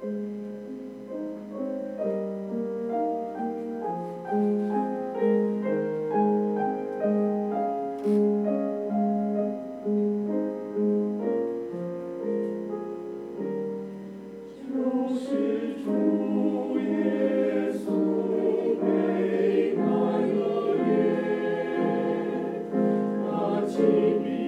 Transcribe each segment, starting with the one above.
就是竹叶素被那夜，那凄迷。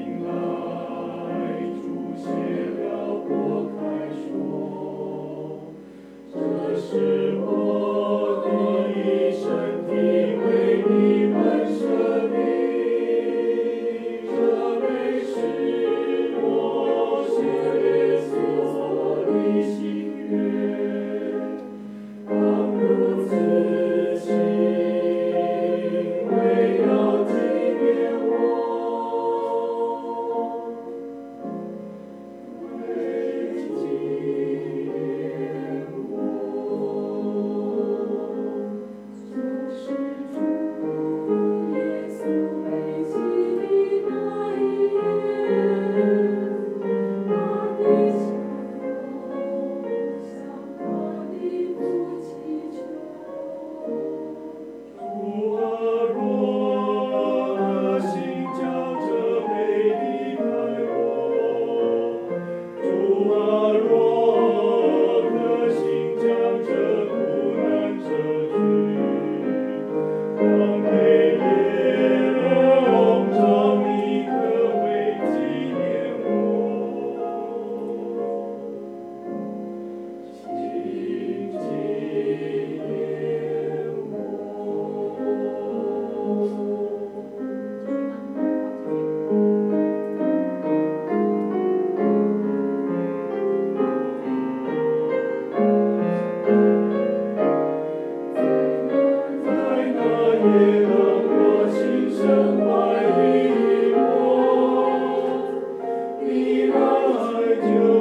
我的